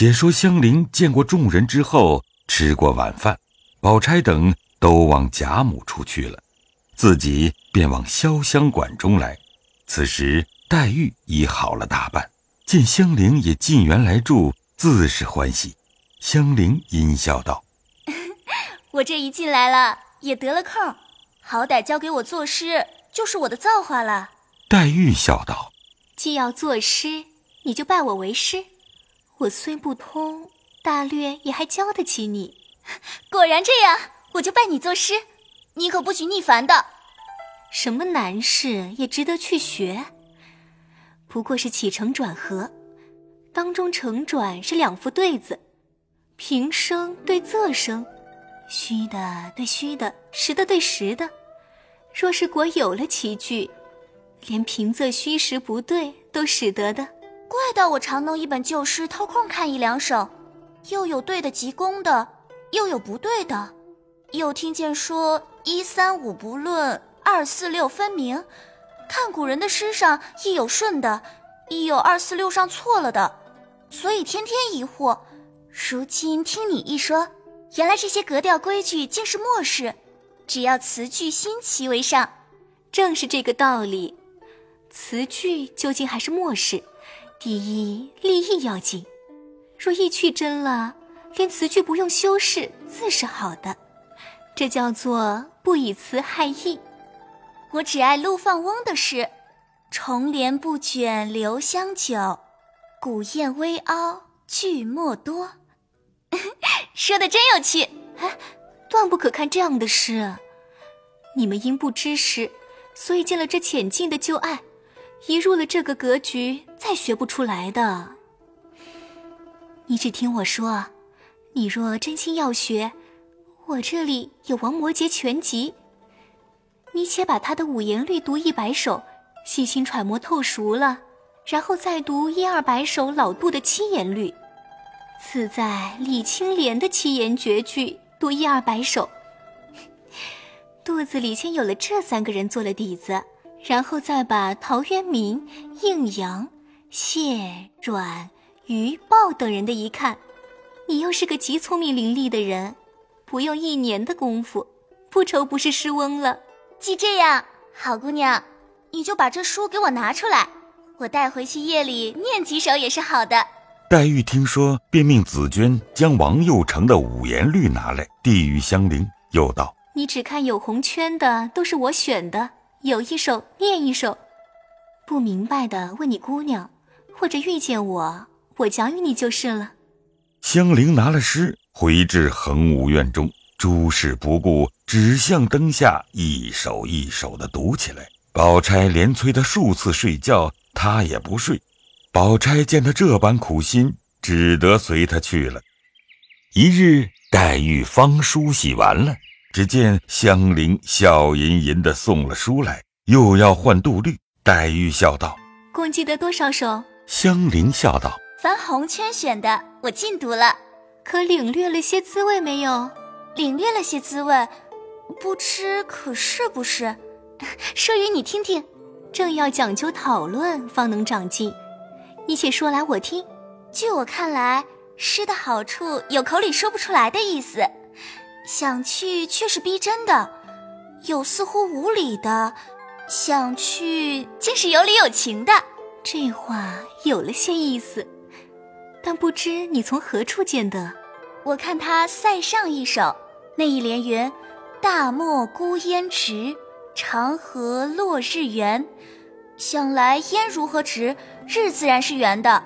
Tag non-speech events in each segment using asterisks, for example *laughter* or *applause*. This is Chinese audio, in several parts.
且说香菱见过众人之后，吃过晚饭，宝钗等都往贾母处去了，自己便往潇湘馆中来。此时黛玉已好了大半，见香菱也进园来住，自是欢喜。香菱阴笑道：“ *laughs* 我这一进来了，也得了空，好歹交给我作诗，就是我的造化了。”黛玉笑道：“既要作诗，你就拜我为师。”我虽不通，大略也还教得起你。果然这样，我就拜你作师。你可不许逆凡的。什么难事也值得去学。不过是起承转合，当中承转是两副对子，平声对仄声，虚的对虚的，实的对实的。若是果有了奇句，连平仄虚实不对都使得的。怪到我常弄一本旧诗偷空看一两首，又有对的极工的，又有不对的，又听见说一三五不论，二四六分明。看古人的诗上亦有顺的，亦有二四六上错了的，所以天天疑惑。如今听你一说，原来这些格调规矩竟是末世，只要词句新奇为上。正是这个道理，词句究竟还是末世。第一，立意要紧。若意去真了，连词句不用修饰，自是好的。这叫做不以词害意。我只爱陆放翁的诗：“重帘不卷留香久，古砚微凹句墨多。*laughs* ”说的真有趣。哎，断不可看这样的诗。你们因不知诗，所以见了这浅近的旧爱。一入了这个格局，再学不出来的。你只听我说，你若真心要学，我这里有《王摩诘全集》，你且把他的五言律读一百首，细心揣摩透熟了，然后再读一二百首老杜的七言律。此在李青莲的七言绝句，读一二百首。*laughs* 肚子里先有了这三个人做了底子。然后再把陶渊明、应阳、谢、阮、余、鲍等人的一看，你又是个极聪明伶俐的人，不用一年的功夫，不愁不是诗翁了。既这样，好姑娘，你就把这书给我拿出来，我带回去夜里念几首也是好的。黛玉听说，便命紫鹃将王佑成的五言律拿来，递与香菱，又道：“你只看有红圈的，都是我选的。”有一首念一首，不明白的问你姑娘，或者遇见我，我讲与你就是了。香菱拿了诗，回至恒芜院中，诸事不顾，只向灯下一首一首的读起来。宝钗连催他数次睡觉，他也不睡。宝钗见他这般苦心，只得随他去了。一日，黛玉方梳洗完了。只见香菱笑吟吟地送了书来，又要换杜律。黛玉笑道：“共计得多少首？”香菱笑道：“凡红圈选的，我尽读了。可领略了些滋味没有？领略了些滋味，不知可是不是？*laughs* 说与你听听。正要讲究讨论，方能长进。你且说来，我听。据我看来，诗的好处有口里说不出来的意思。”想去却是逼真的，有似乎无理的；想去竟是有理有情的。这话有了些意思，但不知你从何处见得？我看他塞上一首，那一联云：“大漠孤烟直，长河落日圆。”想来烟如何直，日自然是圆的。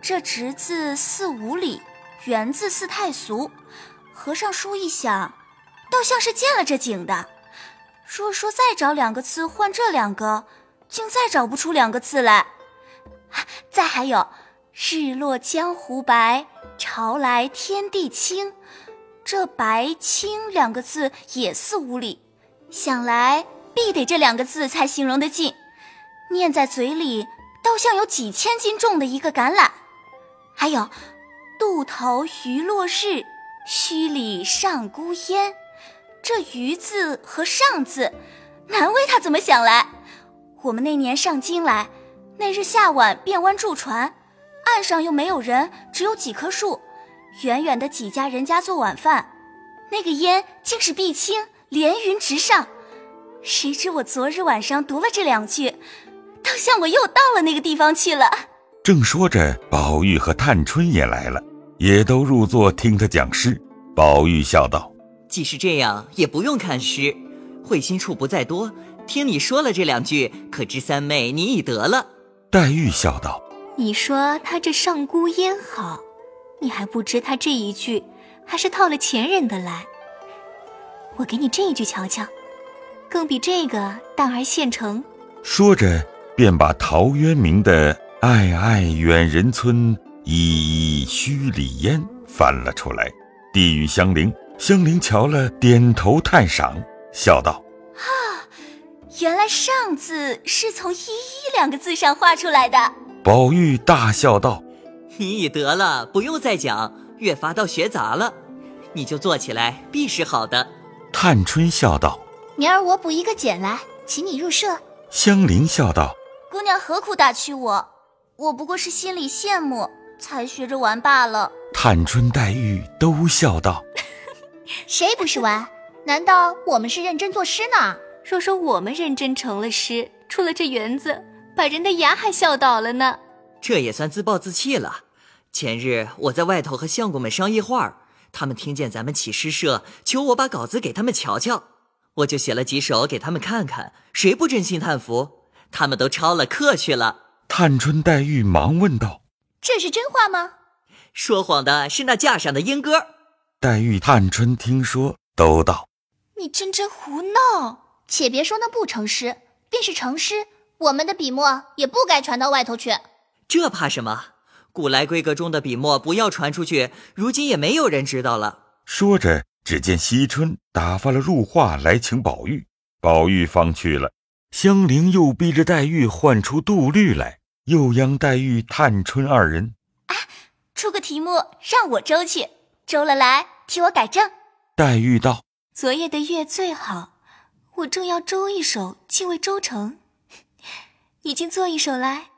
这直字似无理，圆字似太俗。合上书一想，倒像是见了这景的。若说再找两个字换这两个，竟再找不出两个字来。再还有“日落江湖白，潮来天地清”，这“白清”两个字也似无理。想来必得这两个字才形容得尽。念在嘴里，倒像有几千斤重的一个橄榄。还有“渡头余落日”。墟里上孤烟，这“鱼”字和“上”字，难为他怎么想来。我们那年上京来，那日下晚便湾住船，岸上又没有人，只有几棵树，远远的几家人家做晚饭，那个烟竟是碧青，连云直上。谁知我昨日晚上读了这两句，倒像我又到了那个地方去了。正说着，宝玉和探春也来了，也都入座听他讲诗。宝玉笑道：“既是这样，也不用看诗，会心处不在多。听你说了这两句，可知三妹你已得了。”黛玉笑道：“你说他这上孤烟好，你还不知他这一句还是套了前人的来。我给你这一句瞧瞧。”更比这个淡而现成。说着，便把陶渊明的“爱爱远人村，依依墟里烟”翻了出来，递与香菱。香菱瞧了，点头叹赏，笑道：“啊，原来‘上’字是从‘依依’两个字上画出来的。”宝玉大笑道：“你已得了，不用再讲，越发倒学杂了。你就坐起来，必是好的。”探春笑道。明儿我补一个简来，请你入社。香菱笑道：“姑娘何苦打趣我？我不过是心里羡慕，才学着玩罢了。”探春、黛玉都笑道：“ *laughs* 谁不是玩？难道我们是认真作诗呢？若说我们认真成了诗，出了这园子，把人的牙还笑倒了呢。这也算自暴自弃了。前日我在外头和相公们商议话他们听见咱们起诗社，求我把稿子给他们瞧瞧。”我就写了几首给他们看看，谁不真心叹服？他们都抄了课去了。探春、黛玉忙问道：“这是真话吗？”说谎的是那架上的莺歌。黛玉、探春听说，都道：“你真真胡闹！且别说那不成诗，便是成诗，我们的笔墨也不该传到外头去。这怕什么？古来闺阁中的笔墨不要传出去，如今也没有人知道了。”说着。只见惜春打发了入画来请宝玉，宝玉方去了。香菱又逼着黛玉唤出杜律来，又央黛玉、探春二人：“啊，出个题目让我周去，周了来替我改正。”黛玉道：“昨夜的月最好，我正要周一首，竟未周成。你竟做一首来，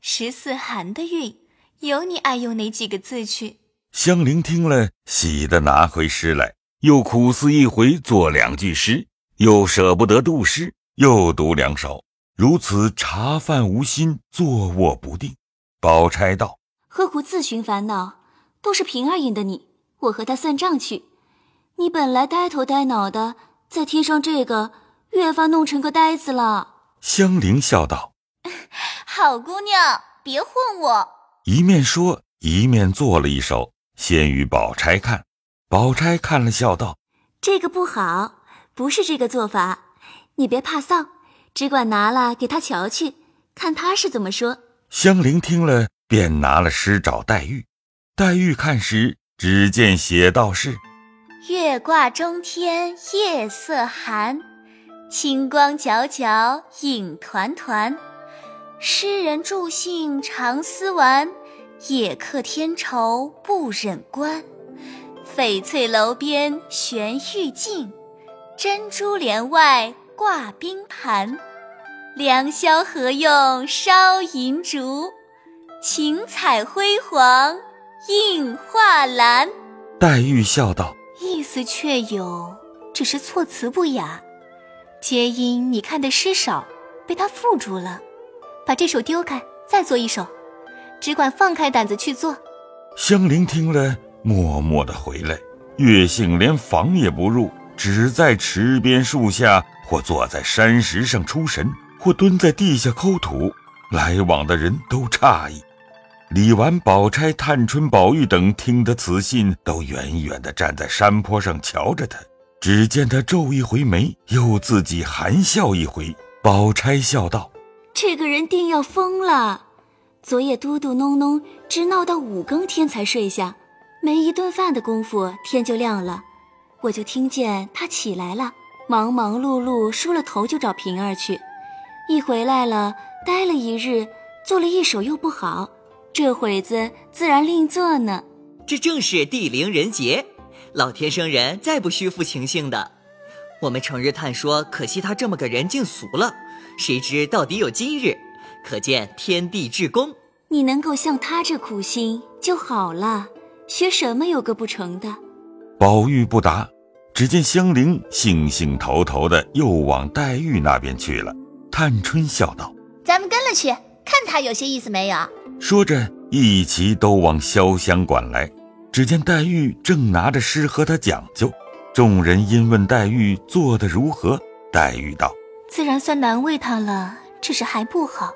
十四寒的韵，有你爱用哪几个字去？”香菱听了，喜得拿回诗来。又苦思一回，作两句诗，又舍不得杜诗，又读两首，如此茶饭无心，坐卧不定。宝钗道：“何苦自寻烦恼？都是平儿引的你，我和他算账去。你本来呆头呆脑的，再添上这个，越发弄成个呆子了。”香菱笑道：“ *laughs* 好姑娘，别混我。”一面说，一面做了一首，先与宝钗看。宝钗看了，笑道：“这个不好，不是这个做法。你别怕臊，只管拿了给他瞧去，看他是怎么说。”香菱听了，便拿了诗找黛玉。黛玉看时，只见写道是：“月挂中天夜色寒，清光皎皎影团团。诗人助兴常思玩，野客天愁不忍观。”翡翠楼边悬玉镜，珍珠帘外挂冰盘。良宵何用烧银烛？晴彩辉煌映画栏。黛玉笑道：“意思确有，只是措辞不雅。皆因你看的诗少，被他缚住了。把这首丢开，再做一首，只管放开胆子去做。”香菱听了。默默的回来，月杏连房也不入，只在池边树下，或坐在山石上出神，或蹲在地下抠土。来往的人都诧异。李纨、宝钗、探春、宝玉等听得此信，都远远地站在山坡上瞧着他。只见他皱一回眉，又自己含笑一回。宝钗笑道：“这个人定要疯了。昨夜嘟嘟哝哝，直闹到五更天才睡下。”没一顿饭的功夫，天就亮了，我就听见他起来了，忙忙碌碌梳了头就找平儿去。一回来了，待了一日，做了一手又不好，这会子自然另做呢。这正是地灵人杰，老天生人再不虚负情性的。我们成日叹说，可惜他这么个人竟俗了，谁知到底有今日，可见天地至公。你能够像他这苦心就好了，学什么有个不成的？宝玉不答，只见香菱兴兴头头的又往黛玉那边去了。探春笑道：“咱们跟了去，看他有些意思没有。”说着，一齐都往潇湘馆来。只见黛玉正拿着诗和他讲究，众人因问黛玉做得如何，黛玉道：“自然算难为他了，只是还不好。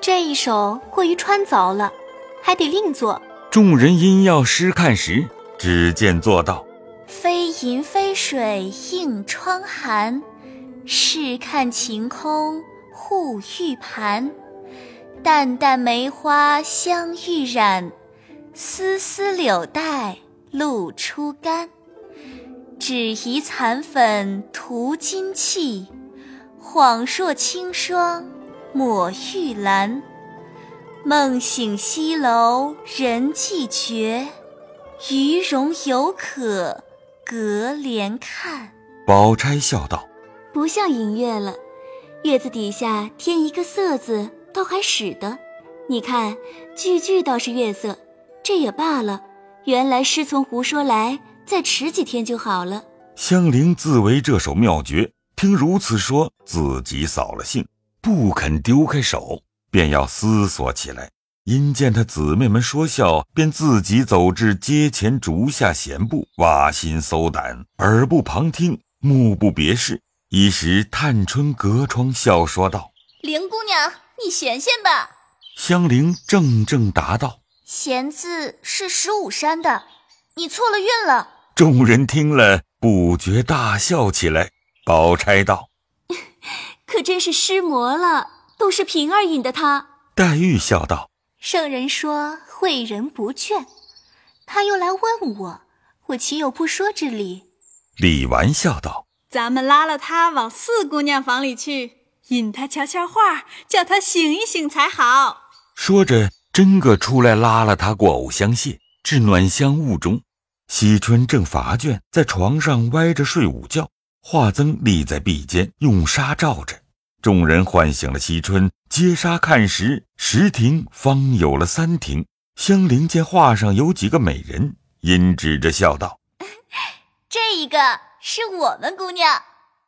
这一首过于穿凿了，还得另做。”众人因要诗看时，只见做道：“飞银飞水映窗寒，试看晴空护玉盘。淡淡梅花香欲染。”丝丝柳带露初干，只疑残粉涂金器，恍若清霜抹玉兰。梦醒西楼人寂绝，余容犹可隔帘看。宝钗笑道：“不像银月了，月子底下添一个色字，倒还使得。你看，句句倒是月色。”这也罢了，原来师从胡说来，再迟几天就好了。香菱自为这首妙绝，听如此说，自己扫了兴，不肯丢开手，便要思索起来。因见他姊妹们说笑，便自己走至阶前竹下闲步，挖心搜胆，耳不旁听，目不别视。一时探春隔窗笑说道：“林姑娘，你闲闲吧。”香菱怔怔答道。闲字是十五山的，你错了韵了。众人听了，不觉大笑起来。宝钗道：“可真是失魔了，都是平儿引的他。”黛玉笑道：“圣人说诲人不倦，他又来问我，我岂有不说之理？”李纨笑道：“咱们拉了他往四姑娘房里去，引他瞧瞧画，叫他醒一醒才好。”说着。真个出来拉了他过藕香榭，至暖香坞中。惜春正乏倦，在床上歪着睡午觉。华增立在壁间，用纱罩着。众人唤醒了惜春，揭纱看时，十亭方有了三亭。香菱见画上有几个美人，因指着笑道：“ *laughs* 这一个是我们姑娘，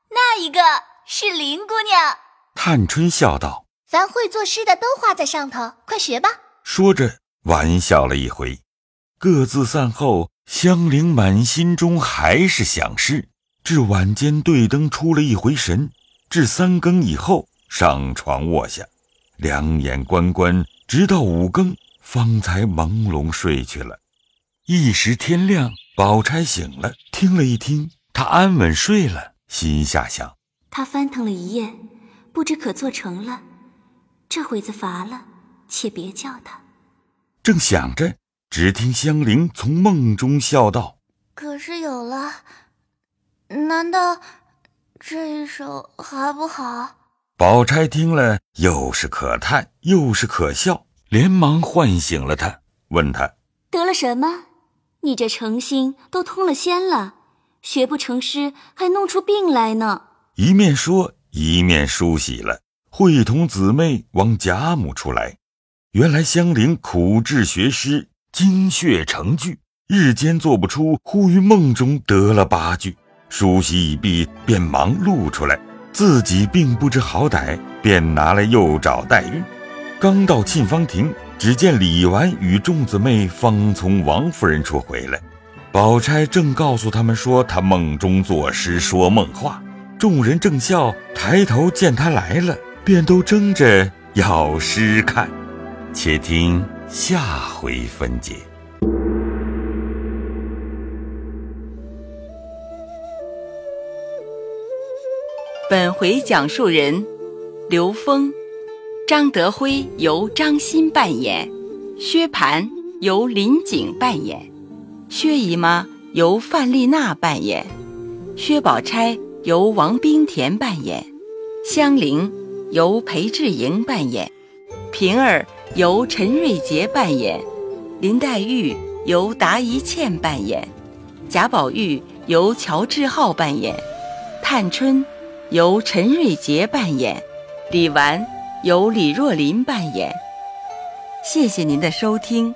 那一个是林姑娘。”探春笑道：“凡会作诗的都画在上头，快学吧。”说着，玩笑了一回，各自散后。香菱满心中还是想诗，至晚间对灯出了一回神，至三更以后上床卧下，两眼关关，直到五更方才朦胧睡去了。一时天亮，宝钗醒了，听了一听，她安稳睡了，心下想：她翻腾了一夜，不知可做成了，这会子乏了。且别叫她。正想着，只听香菱从梦中笑道：“可是有了，难道这一首还不好？”宝钗听了，又是可叹，又是可笑，连忙唤醒了他，问他得了什么？你这诚心都通了仙了，学不成诗，还弄出病来呢。一面说，一面梳洗了，会同姊妹往贾母处来。原来香菱苦志学诗，精血成句，日间做不出，忽于梦中得了八句。梳洗已毕，便忙录出来，自己并不知好歹，便拿来又找黛玉。刚到沁芳亭，只见李纨与众姊妹方从王夫人处回来。宝钗正告诉他们说，她梦中作诗说梦话，众人正笑，抬头见她来了，便都争着要诗看。且听下回分解。回讲述人：刘峰，张德辉由张欣扮演，薛蟠由林景扮演，薛姨妈由范丽娜扮演，薛宝钗由王冰田扮演，香菱由裴志莹扮演，平儿。由陈瑞杰扮演，林黛玉由达一茜扮演，贾宝玉由乔志浩扮演，探春由陈瑞杰扮演，李纨由李若琳扮演，谢谢您的收听。